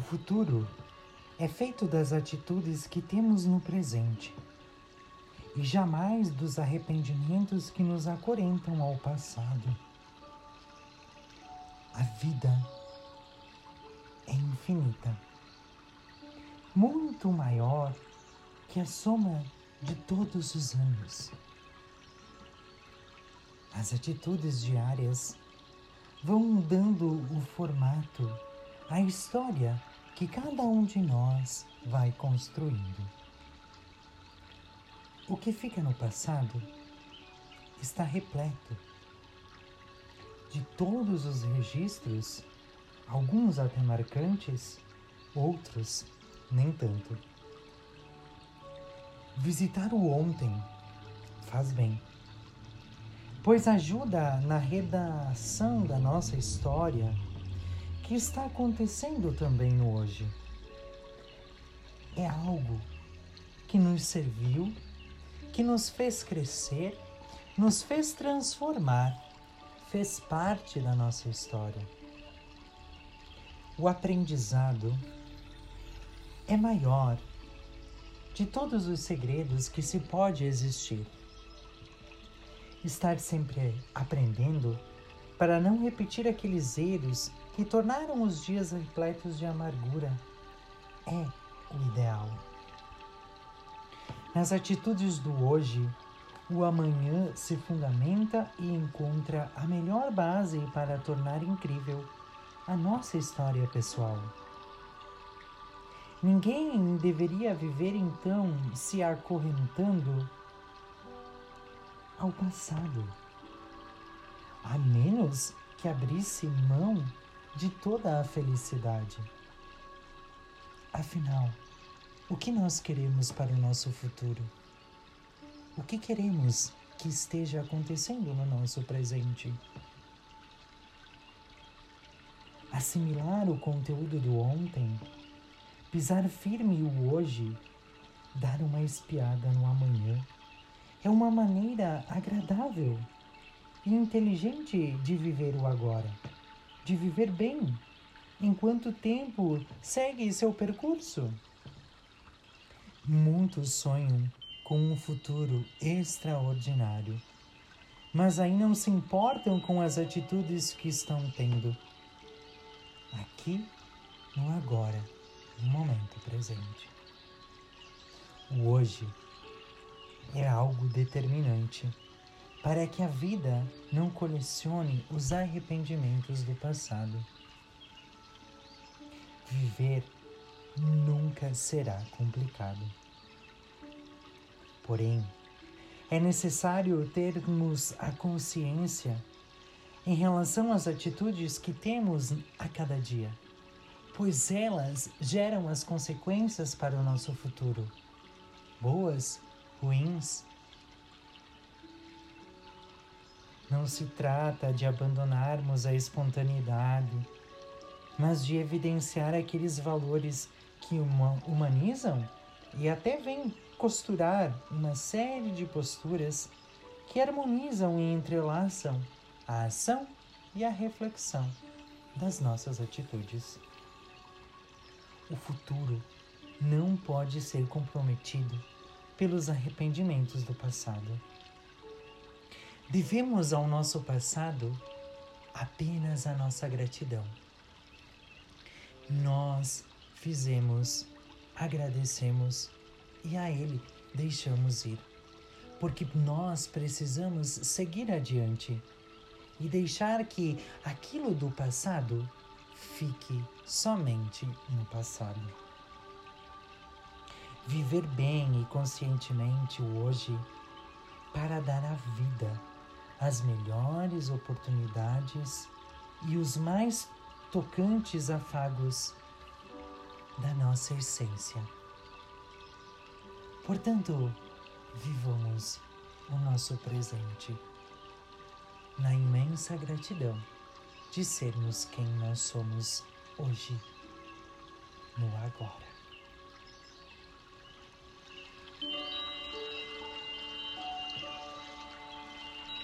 futuro é feito das atitudes que temos no presente e jamais dos arrependimentos que nos acorrentam ao passado. A vida é infinita, muito maior que a soma de todos os anos. As atitudes diárias vão dando o formato, a história que cada um de nós vai construindo. O que fica no passado está repleto de todos os registros, alguns até marcantes, outros nem tanto. Visitar o ontem faz bem, pois ajuda na redação da nossa história que está acontecendo também no hoje. É algo que nos serviu, que nos fez crescer, nos fez transformar, fez parte da nossa história. O aprendizado é maior de todos os segredos que se pode existir. Estar sempre aprendendo para não repetir aqueles erros que tornaram os dias repletos de amargura é o ideal. Nas atitudes do hoje, o amanhã se fundamenta e encontra a melhor base para tornar incrível a nossa história pessoal. Ninguém deveria viver então se acorrentando ao passado, a menos que abrisse mão de toda a felicidade. Afinal, o que nós queremos para o nosso futuro? O que queremos que esteja acontecendo no nosso presente? Assimilar o conteúdo do ontem Pisar firme o hoje, dar uma espiada no amanhã, é uma maneira agradável e inteligente de viver o agora, de viver bem, enquanto o tempo segue seu percurso. Muitos sonham com um futuro extraordinário, mas aí não se importam com as atitudes que estão tendo. Aqui no agora no momento presente. O hoje é algo determinante para que a vida não colecione os arrependimentos do passado. Viver nunca será complicado. Porém, é necessário termos a consciência em relação às atitudes que temos a cada dia pois elas geram as consequências para o nosso futuro, boas, ruins. Não se trata de abandonarmos a espontaneidade, mas de evidenciar aqueles valores que humanizam e até vêm costurar uma série de posturas que harmonizam e entrelaçam a ação e a reflexão das nossas atitudes. O futuro não pode ser comprometido pelos arrependimentos do passado. Devemos ao nosso passado apenas a nossa gratidão. Nós fizemos, agradecemos e a Ele deixamos ir, porque nós precisamos seguir adiante e deixar que aquilo do passado fique somente no passado. Viver bem e conscientemente o hoje para dar à vida as melhores oportunidades e os mais tocantes afagos da nossa essência. Portanto, vivamos o nosso presente na imensa gratidão de sermos quem nós somos hoje, no agora.